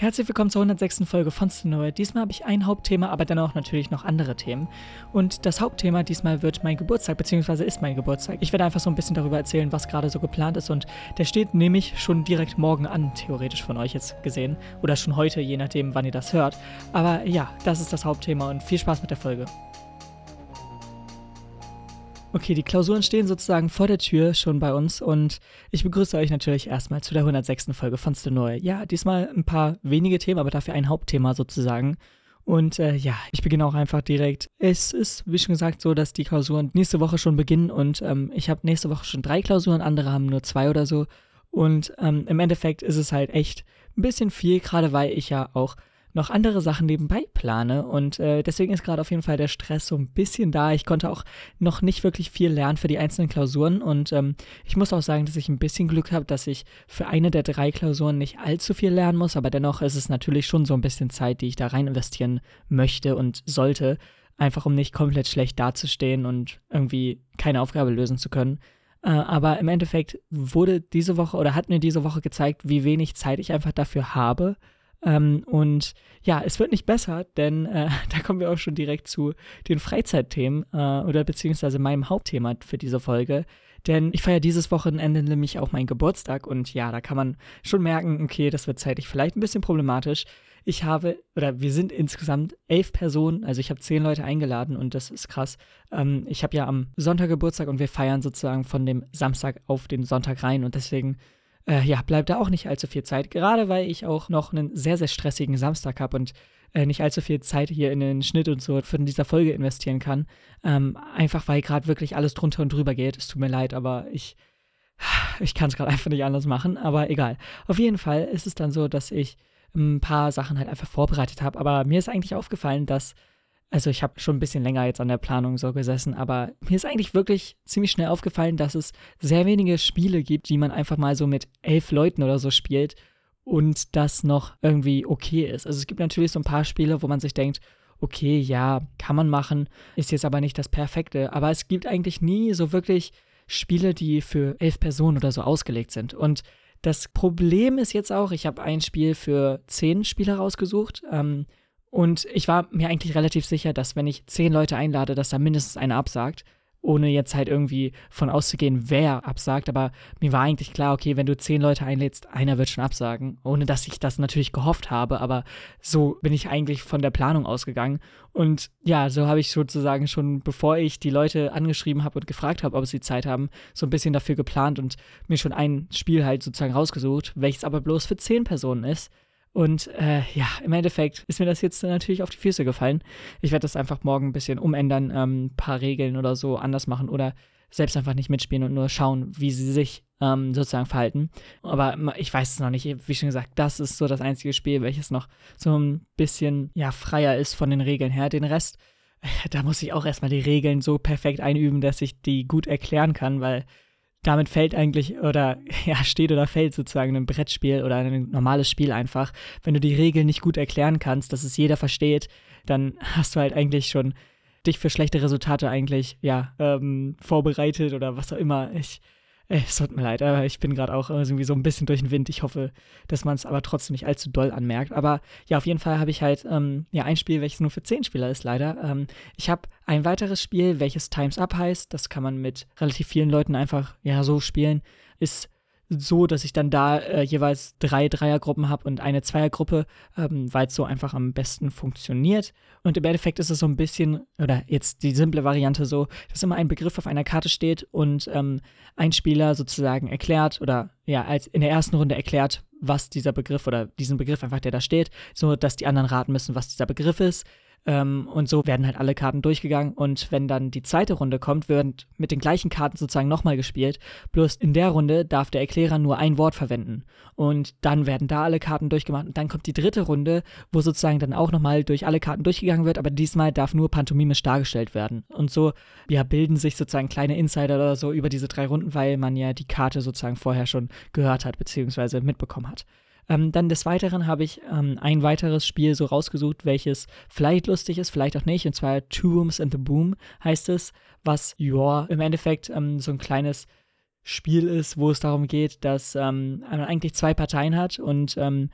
Herzlich willkommen zur 106. Folge von Stenoe. Diesmal habe ich ein Hauptthema, aber dennoch natürlich noch andere Themen. Und das Hauptthema diesmal wird mein Geburtstag, beziehungsweise ist mein Geburtstag. Ich werde einfach so ein bisschen darüber erzählen, was gerade so geplant ist. Und der steht nämlich schon direkt morgen an, theoretisch von euch jetzt gesehen. Oder schon heute, je nachdem, wann ihr das hört. Aber ja, das ist das Hauptthema und viel Spaß mit der Folge. Okay, die Klausuren stehen sozusagen vor der Tür schon bei uns und ich begrüße euch natürlich erstmal zu der 106. Folge von Stenoy. Ja, diesmal ein paar wenige Themen, aber dafür ein Hauptthema sozusagen. Und äh, ja, ich beginne auch einfach direkt. Es ist, wie schon gesagt, so, dass die Klausuren nächste Woche schon beginnen und ähm, ich habe nächste Woche schon drei Klausuren, andere haben nur zwei oder so. Und ähm, im Endeffekt ist es halt echt ein bisschen viel, gerade weil ich ja auch noch andere Sachen nebenbei plane und äh, deswegen ist gerade auf jeden Fall der Stress so ein bisschen da. Ich konnte auch noch nicht wirklich viel lernen für die einzelnen Klausuren und ähm, ich muss auch sagen, dass ich ein bisschen Glück habe, dass ich für eine der drei Klausuren nicht allzu viel lernen muss, aber dennoch ist es natürlich schon so ein bisschen Zeit, die ich da rein investieren möchte und sollte, einfach um nicht komplett schlecht dazustehen und irgendwie keine Aufgabe lösen zu können. Äh, aber im Endeffekt wurde diese Woche oder hat mir diese Woche gezeigt, wie wenig Zeit ich einfach dafür habe ähm, und ja, es wird nicht besser, denn äh, da kommen wir auch schon direkt zu den Freizeitthemen äh, oder beziehungsweise meinem Hauptthema für diese Folge. Denn ich feiere dieses Wochenende nämlich auch meinen Geburtstag und ja, da kann man schon merken, okay, das wird zeitlich vielleicht ein bisschen problematisch. Ich habe, oder wir sind insgesamt elf Personen, also ich habe zehn Leute eingeladen und das ist krass. Ähm, ich habe ja am Sonntag Geburtstag und wir feiern sozusagen von dem Samstag auf den Sonntag rein und deswegen äh, ja, bleibt da auch nicht allzu viel Zeit. Gerade weil ich auch noch einen sehr, sehr stressigen Samstag habe und äh, nicht allzu viel Zeit hier in den Schnitt und so von dieser Folge investieren kann. Ähm, einfach weil gerade wirklich alles drunter und drüber geht. Es tut mir leid, aber ich, ich kann es gerade einfach nicht anders machen. Aber egal. Auf jeden Fall ist es dann so, dass ich ein paar Sachen halt einfach vorbereitet habe. Aber mir ist eigentlich aufgefallen, dass also ich habe schon ein bisschen länger jetzt an der Planung so gesessen, aber mir ist eigentlich wirklich ziemlich schnell aufgefallen, dass es sehr wenige Spiele gibt, die man einfach mal so mit elf Leuten oder so spielt und das noch irgendwie okay ist. Also es gibt natürlich so ein paar Spiele, wo man sich denkt, okay, ja, kann man machen, ist jetzt aber nicht das Perfekte. Aber es gibt eigentlich nie so wirklich Spiele, die für elf Personen oder so ausgelegt sind. Und das Problem ist jetzt auch, ich habe ein Spiel für zehn Spieler rausgesucht. Ähm, und ich war mir eigentlich relativ sicher, dass wenn ich zehn Leute einlade, dass da mindestens einer absagt, ohne jetzt halt irgendwie von auszugehen, wer absagt. Aber mir war eigentlich klar, okay, wenn du zehn Leute einlädst, einer wird schon absagen, ohne dass ich das natürlich gehofft habe. Aber so bin ich eigentlich von der Planung ausgegangen. Und ja, so habe ich sozusagen schon, bevor ich die Leute angeschrieben habe und gefragt habe, ob sie Zeit haben, so ein bisschen dafür geplant und mir schon ein Spiel halt sozusagen rausgesucht, welches aber bloß für zehn Personen ist. Und äh, ja, im Endeffekt ist mir das jetzt natürlich auf die Füße gefallen. Ich werde das einfach morgen ein bisschen umändern, ein ähm, paar Regeln oder so anders machen oder selbst einfach nicht mitspielen und nur schauen, wie sie sich ähm, sozusagen verhalten. Aber ich weiß es noch nicht. Wie schon gesagt, das ist so das einzige Spiel, welches noch so ein bisschen ja, freier ist von den Regeln her. Den Rest, da muss ich auch erstmal die Regeln so perfekt einüben, dass ich die gut erklären kann, weil damit fällt eigentlich oder ja, steht oder fällt sozusagen ein Brettspiel oder ein normales Spiel einfach. Wenn du die Regeln nicht gut erklären kannst, dass es jeder versteht, dann hast du halt eigentlich schon dich für schlechte Resultate eigentlich, ja, ähm, vorbereitet oder was auch immer. Ich, es tut mir leid, aber ich bin gerade auch irgendwie so ein bisschen durch den Wind. Ich hoffe, dass man es aber trotzdem nicht allzu doll anmerkt. Aber ja, auf jeden Fall habe ich halt ähm, ja ein Spiel, welches nur für zehn Spieler ist, leider. Ähm, ich habe ein weiteres Spiel, welches Times Up heißt. Das kann man mit relativ vielen Leuten einfach ja so spielen. Ist so, dass ich dann da äh, jeweils drei Dreiergruppen habe und eine Zweiergruppe, ähm, weil es so einfach am besten funktioniert. Und im Endeffekt ist es so ein bisschen, oder jetzt die simple Variante so, dass immer ein Begriff auf einer Karte steht und ähm, ein Spieler sozusagen erklärt oder ja, als in der ersten Runde erklärt, was dieser Begriff oder diesen Begriff einfach, der da steht, so dass die anderen raten müssen, was dieser Begriff ist. Ähm, und so werden halt alle Karten durchgegangen. Und wenn dann die zweite Runde kommt, wird mit den gleichen Karten sozusagen nochmal gespielt. Bloß in der Runde darf der Erklärer nur ein Wort verwenden. Und dann werden da alle Karten durchgemacht. Und dann kommt die dritte Runde, wo sozusagen dann auch nochmal durch alle Karten durchgegangen wird. Aber diesmal darf nur pantomimisch dargestellt werden. Und so ja, bilden sich sozusagen kleine Insider oder so über diese drei Runden, weil man ja die Karte sozusagen vorher schon gehört hat, beziehungsweise mitbekommen hat. Ähm, dann des Weiteren habe ich ähm, ein weiteres Spiel so rausgesucht, welches vielleicht lustig ist, vielleicht auch nicht. Und zwar Two Rooms and the Boom heißt es, was ja im Endeffekt ähm, so ein kleines Spiel ist, wo es darum geht, dass ähm, man eigentlich zwei Parteien hat und ähm,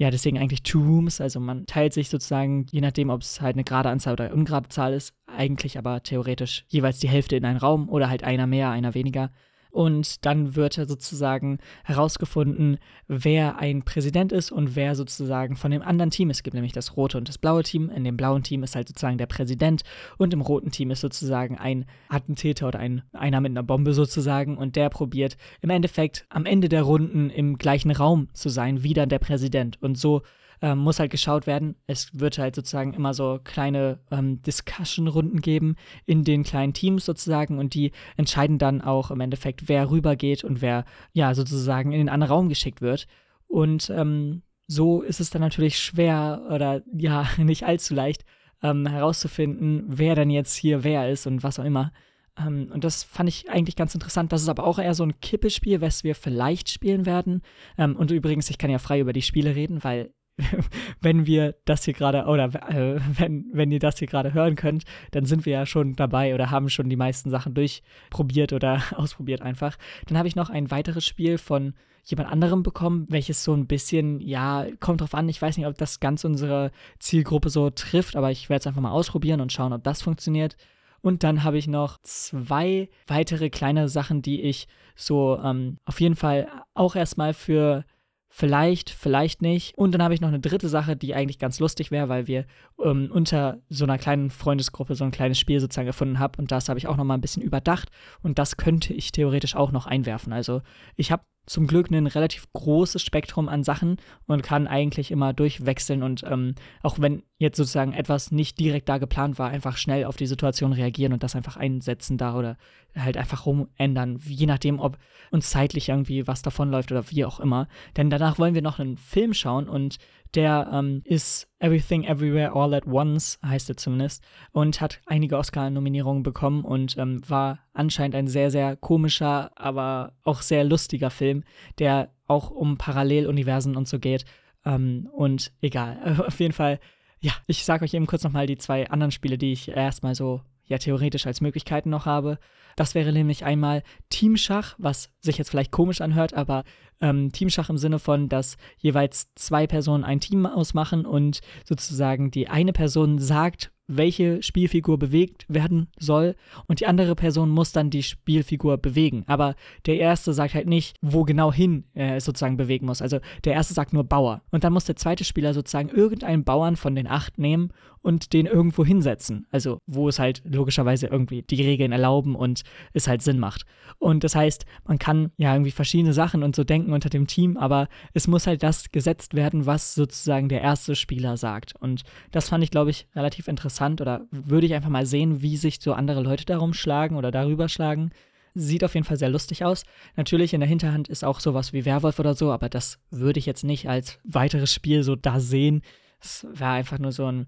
ja, deswegen eigentlich Two Rooms. Also man teilt sich sozusagen, je nachdem, ob es halt eine gerade Anzahl oder eine ungerade Zahl ist, eigentlich aber theoretisch jeweils die Hälfte in einen Raum oder halt einer mehr, einer weniger. Und dann wird sozusagen herausgefunden, wer ein Präsident ist und wer sozusagen von dem anderen Team. Es gibt nämlich das rote und das blaue Team. In dem blauen Team ist halt sozusagen der Präsident und im roten Team ist sozusagen ein Attentäter oder ein, einer mit einer Bombe sozusagen. Und der probiert im Endeffekt am Ende der Runden im gleichen Raum zu sein wie dann der Präsident. Und so ähm, muss halt geschaut werden. Es wird halt sozusagen immer so kleine ähm, Discussion-Runden geben in den kleinen Teams sozusagen und die entscheiden dann auch im Endeffekt, wer rübergeht und wer ja sozusagen in den anderen Raum geschickt wird. Und ähm, so ist es dann natürlich schwer oder ja, nicht allzu leicht ähm, herauszufinden, wer dann jetzt hier wer ist und was auch immer. Um, ähm, und das fand ich eigentlich ganz interessant. Das ist aber auch eher so ein Kippespiel, was wir vielleicht spielen werden. Um, ähm, und übrigens, ich kann ja frei über die Spiele reden, weil wenn wir das hier gerade, oder äh, wenn, wenn ihr das hier gerade hören könnt, dann sind wir ja schon dabei oder haben schon die meisten Sachen durchprobiert oder ausprobiert einfach. Dann habe ich noch ein weiteres Spiel von jemand anderem bekommen, welches so ein bisschen, ja, kommt drauf an, ich weiß nicht, ob das ganz unsere Zielgruppe so trifft, aber ich werde es einfach mal ausprobieren und schauen, ob das funktioniert. Und dann habe ich noch zwei weitere kleinere Sachen, die ich so ähm, auf jeden Fall auch erstmal für Vielleicht, vielleicht nicht. Und dann habe ich noch eine dritte Sache, die eigentlich ganz lustig wäre, weil wir ähm, unter so einer kleinen Freundesgruppe so ein kleines Spiel sozusagen gefunden haben. Und das habe ich auch noch mal ein bisschen überdacht. Und das könnte ich theoretisch auch noch einwerfen. Also ich habe zum Glück ein relativ großes Spektrum an Sachen und kann eigentlich immer durchwechseln und ähm, auch wenn jetzt sozusagen etwas nicht direkt da geplant war, einfach schnell auf die Situation reagieren und das einfach einsetzen da oder halt einfach rumändern, je nachdem, ob uns zeitlich irgendwie was davonläuft oder wie auch immer. Denn danach wollen wir noch einen Film schauen und der ähm, ist Everything Everywhere All at Once, heißt er zumindest, und hat einige Oscar-Nominierungen bekommen und ähm, war anscheinend ein sehr, sehr komischer, aber auch sehr lustiger Film, der auch um Paralleluniversen und so geht. Ähm, und egal, auf jeden Fall, ja, ich sage euch eben kurz nochmal die zwei anderen Spiele, die ich erstmal so ja theoretisch als Möglichkeiten noch habe. Das wäre nämlich einmal Teamschach, was sich jetzt vielleicht komisch anhört, aber ähm, Teamschach im Sinne von, dass jeweils zwei Personen ein Team ausmachen und sozusagen die eine Person sagt, welche Spielfigur bewegt werden soll und die andere Person muss dann die Spielfigur bewegen. Aber der erste sagt halt nicht, wo genau hin er äh, sozusagen bewegen muss. Also der erste sagt nur Bauer. Und dann muss der zweite Spieler sozusagen irgendeinen Bauern von den acht nehmen und den irgendwo hinsetzen. Also wo es halt logischerweise irgendwie die Regeln erlauben und es halt Sinn macht. Und das heißt, man kann ja irgendwie verschiedene Sachen und so denken unter dem Team, aber es muss halt das gesetzt werden, was sozusagen der erste Spieler sagt. Und das fand ich, glaube ich, relativ interessant oder würde ich einfach mal sehen, wie sich so andere Leute darum schlagen oder darüber schlagen. Sieht auf jeden Fall sehr lustig aus. Natürlich in der Hinterhand ist auch sowas wie Werwolf oder so, aber das würde ich jetzt nicht als weiteres Spiel so da sehen. Es wäre einfach nur so ein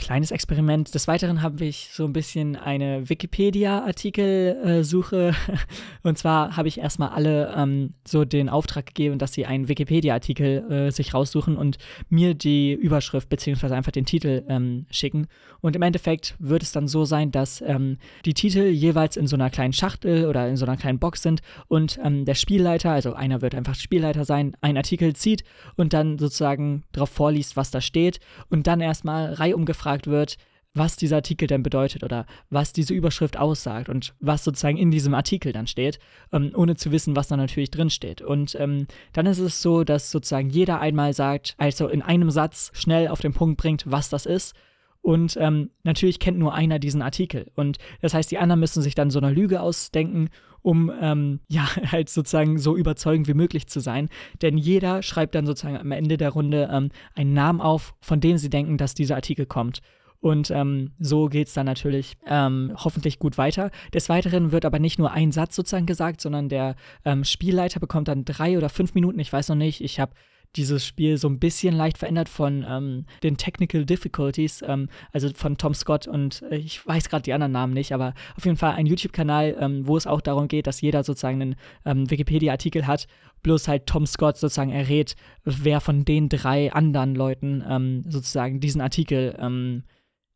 kleines Experiment. Des Weiteren habe ich so ein bisschen eine Wikipedia-Artikelsuche. und zwar habe ich erstmal alle ähm, so den Auftrag gegeben, dass sie einen Wikipedia-Artikel äh, sich raussuchen und mir die Überschrift beziehungsweise einfach den Titel ähm, schicken. Und im Endeffekt wird es dann so sein, dass ähm, die Titel jeweils in so einer kleinen Schachtel oder in so einer kleinen Box sind und ähm, der Spielleiter, also einer wird einfach Spielleiter sein, einen Artikel zieht und dann sozusagen darauf vorliest, was da steht und dann erstmal reihum gefragt gefragt wird, was dieser Artikel denn bedeutet oder was diese Überschrift aussagt und was sozusagen in diesem Artikel dann steht, ähm, ohne zu wissen, was da natürlich drin steht. Und ähm, dann ist es so, dass sozusagen jeder einmal sagt, also in einem Satz schnell auf den Punkt bringt, was das ist. Und ähm, natürlich kennt nur einer diesen Artikel. Und das heißt, die anderen müssen sich dann so eine Lüge ausdenken, um ähm, ja halt sozusagen so überzeugend wie möglich zu sein. Denn jeder schreibt dann sozusagen am Ende der Runde ähm, einen Namen auf, von dem sie denken, dass dieser Artikel kommt. Und ähm, so geht es dann natürlich ähm, hoffentlich gut weiter. Des Weiteren wird aber nicht nur ein Satz sozusagen gesagt, sondern der ähm, Spielleiter bekommt dann drei oder fünf Minuten, ich weiß noch nicht. Ich habe dieses Spiel so ein bisschen leicht verändert von ähm, den Technical Difficulties, ähm, also von Tom Scott und äh, ich weiß gerade die anderen Namen nicht, aber auf jeden Fall ein YouTube-Kanal, ähm, wo es auch darum geht, dass jeder sozusagen einen ähm, Wikipedia-Artikel hat, bloß halt Tom Scott sozusagen errät, wer von den drei anderen Leuten ähm, sozusagen diesen Artikel ähm,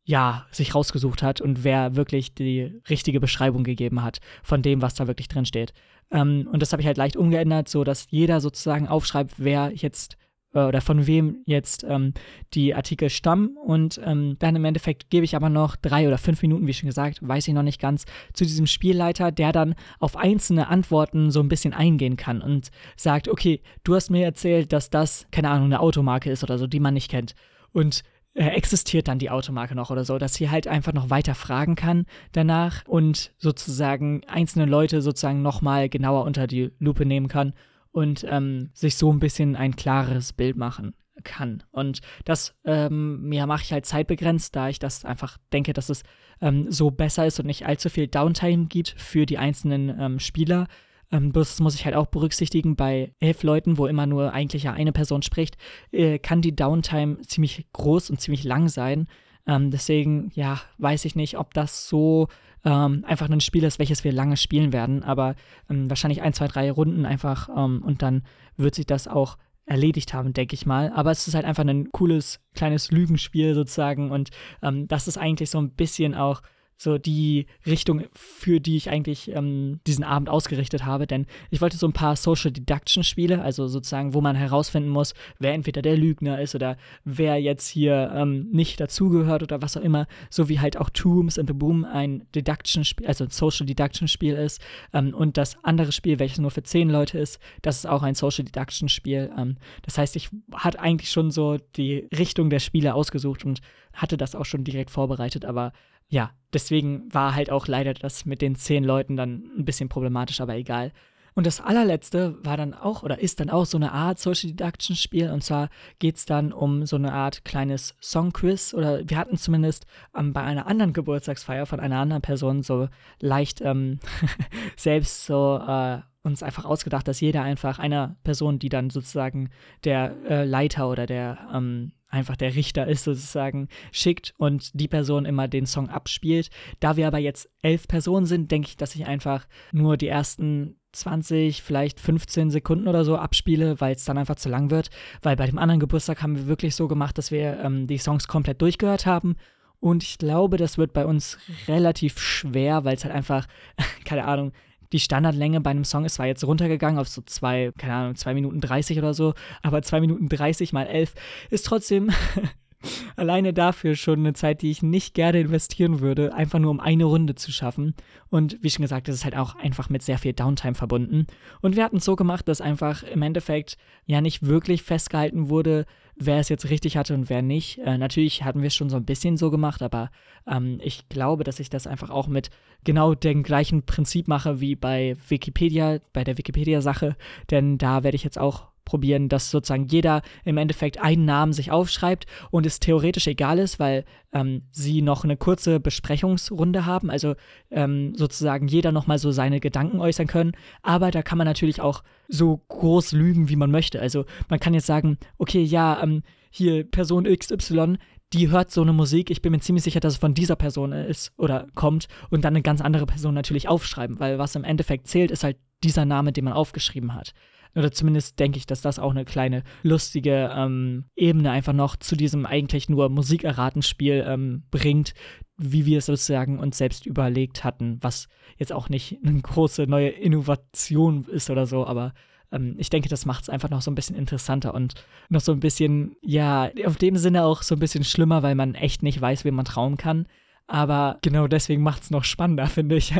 ja, sich rausgesucht hat und wer wirklich die richtige Beschreibung gegeben hat von dem, was da wirklich drin steht. Ähm, und das habe ich halt leicht umgeändert, so dass jeder sozusagen aufschreibt, wer jetzt äh, oder von wem jetzt ähm, die Artikel stammen. Und ähm, dann im Endeffekt gebe ich aber noch drei oder fünf Minuten, wie schon gesagt, weiß ich noch nicht ganz, zu diesem Spielleiter, der dann auf einzelne Antworten so ein bisschen eingehen kann und sagt, okay, du hast mir erzählt, dass das, keine Ahnung, eine Automarke ist oder so, die man nicht kennt. Und existiert dann die Automarke noch oder so, dass sie halt einfach noch weiter fragen kann danach und sozusagen einzelne Leute sozusagen nochmal genauer unter die Lupe nehmen kann und ähm, sich so ein bisschen ein klareres Bild machen kann. Und das ähm, ja, mache ich halt zeitbegrenzt, da ich das einfach denke, dass es ähm, so besser ist und nicht allzu viel Downtime gibt für die einzelnen ähm, Spieler. Ähm, das muss ich halt auch berücksichtigen, bei elf Leuten, wo immer nur eigentlich ja eine Person spricht, äh, kann die Downtime ziemlich groß und ziemlich lang sein. Ähm, deswegen, ja, weiß ich nicht, ob das so ähm, einfach ein Spiel ist, welches wir lange spielen werden, aber ähm, wahrscheinlich ein, zwei, drei Runden einfach ähm, und dann wird sich das auch erledigt haben, denke ich mal. Aber es ist halt einfach ein cooles kleines Lügenspiel sozusagen und ähm, das ist eigentlich so ein bisschen auch so die Richtung, für die ich eigentlich ähm, diesen Abend ausgerichtet habe. Denn ich wollte so ein paar Social Deduction Spiele, also sozusagen, wo man herausfinden muss, wer entweder der Lügner ist oder wer jetzt hier ähm, nicht dazugehört oder was auch immer. So wie halt auch Tombs and the Boom ein Deduction Spiel, also ein Social Deduction Spiel ist. Ähm, und das andere Spiel, welches nur für zehn Leute ist, das ist auch ein Social Deduction Spiel. Ähm, das heißt, ich hatte eigentlich schon so die Richtung der Spiele ausgesucht und hatte das auch schon direkt vorbereitet, aber ja, deswegen war halt auch leider das mit den zehn Leuten dann ein bisschen problematisch, aber egal. Und das allerletzte war dann auch oder ist dann auch so eine Art Social Deduction Spiel. Und zwar geht es dann um so eine Art kleines Songquiz. Oder wir hatten zumindest ähm, bei einer anderen Geburtstagsfeier von einer anderen Person so leicht ähm, selbst so äh, uns einfach ausgedacht, dass jeder einfach einer Person, die dann sozusagen der äh, Leiter oder der ähm, einfach der Richter ist sozusagen, schickt und die Person immer den Song abspielt. Da wir aber jetzt elf Personen sind, denke ich, dass ich einfach nur die ersten 20, vielleicht 15 Sekunden oder so abspiele, weil es dann einfach zu lang wird. Weil bei dem anderen Geburtstag haben wir wirklich so gemacht, dass wir ähm, die Songs komplett durchgehört haben. Und ich glaube, das wird bei uns relativ schwer, weil es halt einfach, keine Ahnung, die Standardlänge bei einem Song ist zwar jetzt runtergegangen auf so zwei, keine Ahnung, zwei Minuten 30 oder so, aber zwei Minuten 30 mal elf ist trotzdem alleine dafür schon eine Zeit, die ich nicht gerne investieren würde, einfach nur um eine Runde zu schaffen. Und wie schon gesagt, das ist halt auch einfach mit sehr viel Downtime verbunden. Und wir hatten es so gemacht, dass einfach im Endeffekt ja nicht wirklich festgehalten wurde, wer es jetzt richtig hatte und wer nicht. Äh, natürlich hatten wir es schon so ein bisschen so gemacht, aber ähm, ich glaube, dass ich das einfach auch mit genau dem gleichen Prinzip mache wie bei Wikipedia, bei der Wikipedia-Sache, denn da werde ich jetzt auch probieren, dass sozusagen jeder im Endeffekt einen Namen sich aufschreibt und es theoretisch egal ist, weil ähm, sie noch eine kurze Besprechungsrunde haben, also ähm, sozusagen jeder nochmal so seine Gedanken äußern können. Aber da kann man natürlich auch so groß lügen, wie man möchte. Also man kann jetzt sagen, okay, ja, ähm, hier Person XY, die hört so eine Musik, ich bin mir ziemlich sicher, dass es von dieser Person ist oder kommt und dann eine ganz andere Person natürlich aufschreiben, weil was im Endeffekt zählt, ist halt dieser Name, den man aufgeschrieben hat. Oder zumindest denke ich, dass das auch eine kleine lustige ähm, Ebene einfach noch zu diesem eigentlich nur Musikerratenspiel ähm, bringt, wie wir es sozusagen uns selbst überlegt hatten, was jetzt auch nicht eine große neue Innovation ist oder so, aber ähm, ich denke, das macht es einfach noch so ein bisschen interessanter und noch so ein bisschen, ja, auf dem Sinne auch so ein bisschen schlimmer, weil man echt nicht weiß, wem man trauen kann. Aber genau deswegen macht es noch spannender, finde ich.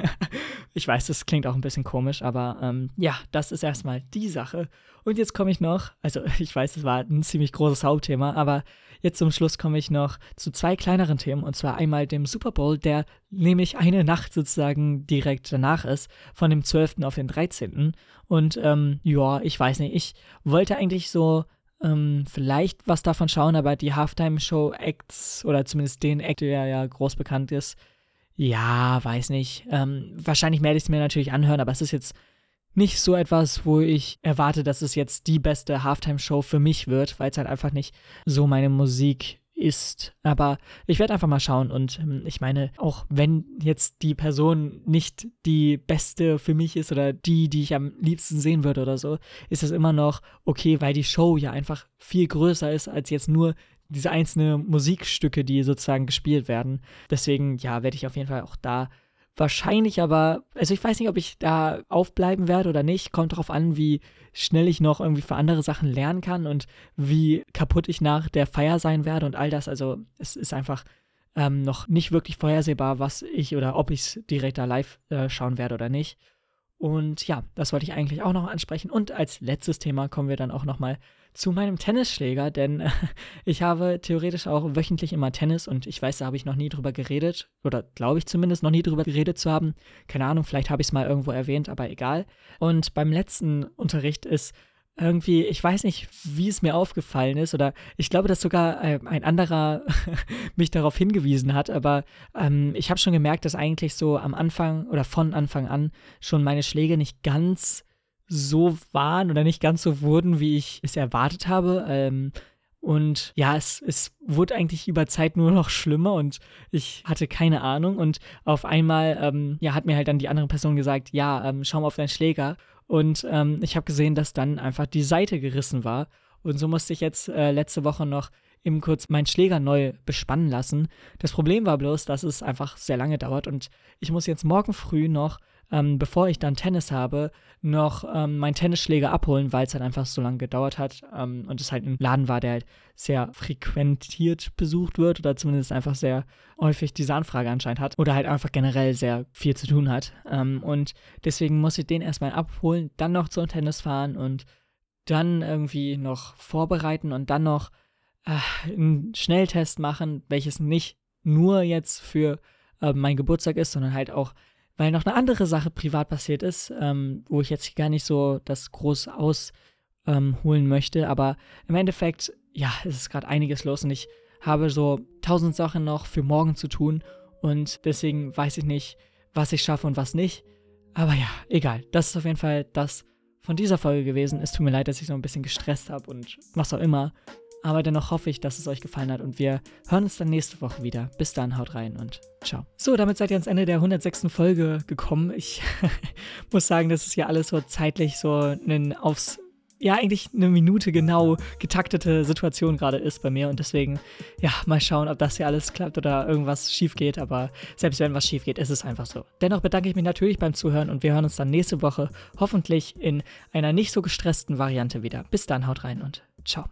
Ich weiß, das klingt auch ein bisschen komisch, aber ähm, ja, das ist erstmal die Sache. Und jetzt komme ich noch, also ich weiß, es war ein ziemlich großes Hauptthema, aber jetzt zum Schluss komme ich noch zu zwei kleineren Themen. Und zwar einmal dem Super Bowl, der nämlich eine Nacht sozusagen direkt danach ist, von dem 12. auf den 13. Und ähm, ja, ich weiß nicht, ich wollte eigentlich so ähm, vielleicht was davon schauen, aber die Halftime-Show-Acts oder zumindest den Act, der ja groß bekannt ist, ja, weiß nicht. Ähm, wahrscheinlich werde ich es mir natürlich anhören, aber es ist jetzt nicht so etwas, wo ich erwarte, dass es jetzt die beste Halftime-Show für mich wird, weil es halt einfach nicht so meine Musik ist. Aber ich werde einfach mal schauen und ähm, ich meine, auch wenn jetzt die Person nicht die beste für mich ist oder die, die ich am liebsten sehen würde oder so, ist das immer noch okay, weil die Show ja einfach viel größer ist als jetzt nur diese einzelnen Musikstücke, die sozusagen gespielt werden. Deswegen, ja, werde ich auf jeden Fall auch da wahrscheinlich aber, also ich weiß nicht, ob ich da aufbleiben werde oder nicht. Kommt darauf an, wie schnell ich noch irgendwie für andere Sachen lernen kann und wie kaputt ich nach der Feier sein werde und all das. Also es ist einfach ähm, noch nicht wirklich vorhersehbar, was ich oder ob ich es direkt da live äh, schauen werde oder nicht. Und ja, das wollte ich eigentlich auch noch ansprechen. Und als letztes Thema kommen wir dann auch nochmal zu meinem Tennisschläger, denn ich habe theoretisch auch wöchentlich immer Tennis und ich weiß, da habe ich noch nie drüber geredet oder glaube ich zumindest noch nie drüber geredet zu haben. Keine Ahnung, vielleicht habe ich es mal irgendwo erwähnt, aber egal. Und beim letzten Unterricht ist irgendwie, ich weiß nicht, wie es mir aufgefallen ist, oder ich glaube, dass sogar äh, ein anderer mich darauf hingewiesen hat, aber ähm, ich habe schon gemerkt, dass eigentlich so am Anfang oder von Anfang an schon meine Schläge nicht ganz so waren oder nicht ganz so wurden, wie ich es erwartet habe. Ähm, und ja, es, es wurde eigentlich über Zeit nur noch schlimmer und ich hatte keine Ahnung. Und auf einmal, ähm, ja, hat mir halt dann die andere Person gesagt, ja, ähm, schau mal auf deinen Schläger. Und ähm, ich habe gesehen, dass dann einfach die Seite gerissen war. Und so musste ich jetzt äh, letzte Woche noch eben kurz meinen Schläger neu bespannen lassen. Das Problem war bloß, dass es einfach sehr lange dauert und ich muss jetzt morgen früh noch, ähm, bevor ich dann Tennis habe, noch ähm, meinen Tennisschläger abholen, weil es halt einfach so lange gedauert hat ähm, und es halt ein Laden war, der halt sehr frequentiert besucht wird oder zumindest einfach sehr häufig diese Anfrage anscheinend hat oder halt einfach generell sehr viel zu tun hat. Ähm, und deswegen muss ich den erstmal abholen, dann noch zum Tennis fahren und dann irgendwie noch vorbereiten und dann noch äh, einen Schnelltest machen, welches nicht nur jetzt für äh, mein Geburtstag ist, sondern halt auch, weil noch eine andere Sache privat passiert ist, ähm, wo ich jetzt gar nicht so das groß ausholen ähm, möchte. Aber im Endeffekt, ja, es ist gerade einiges los und ich habe so tausend Sachen noch für morgen zu tun und deswegen weiß ich nicht, was ich schaffe und was nicht. Aber ja, egal. Das ist auf jeden Fall das von dieser Folge gewesen. Es tut mir leid, dass ich so ein bisschen gestresst habe und was auch immer. Aber dennoch hoffe ich, dass es euch gefallen hat und wir hören uns dann nächste Woche wieder. Bis dann, haut rein und ciao. So, damit seid ihr ans Ende der 106. Folge gekommen. Ich muss sagen, dass es ja alles so zeitlich so ein aufs ja eigentlich eine Minute genau getaktete Situation gerade ist bei mir und deswegen, ja, mal schauen, ob das hier alles klappt oder irgendwas schief geht, aber selbst wenn was schief geht, ist es einfach so. Dennoch bedanke ich mich natürlich beim Zuhören und wir hören uns dann nächste Woche hoffentlich in einer nicht so gestressten Variante wieder. Bis dann, haut rein und ciao.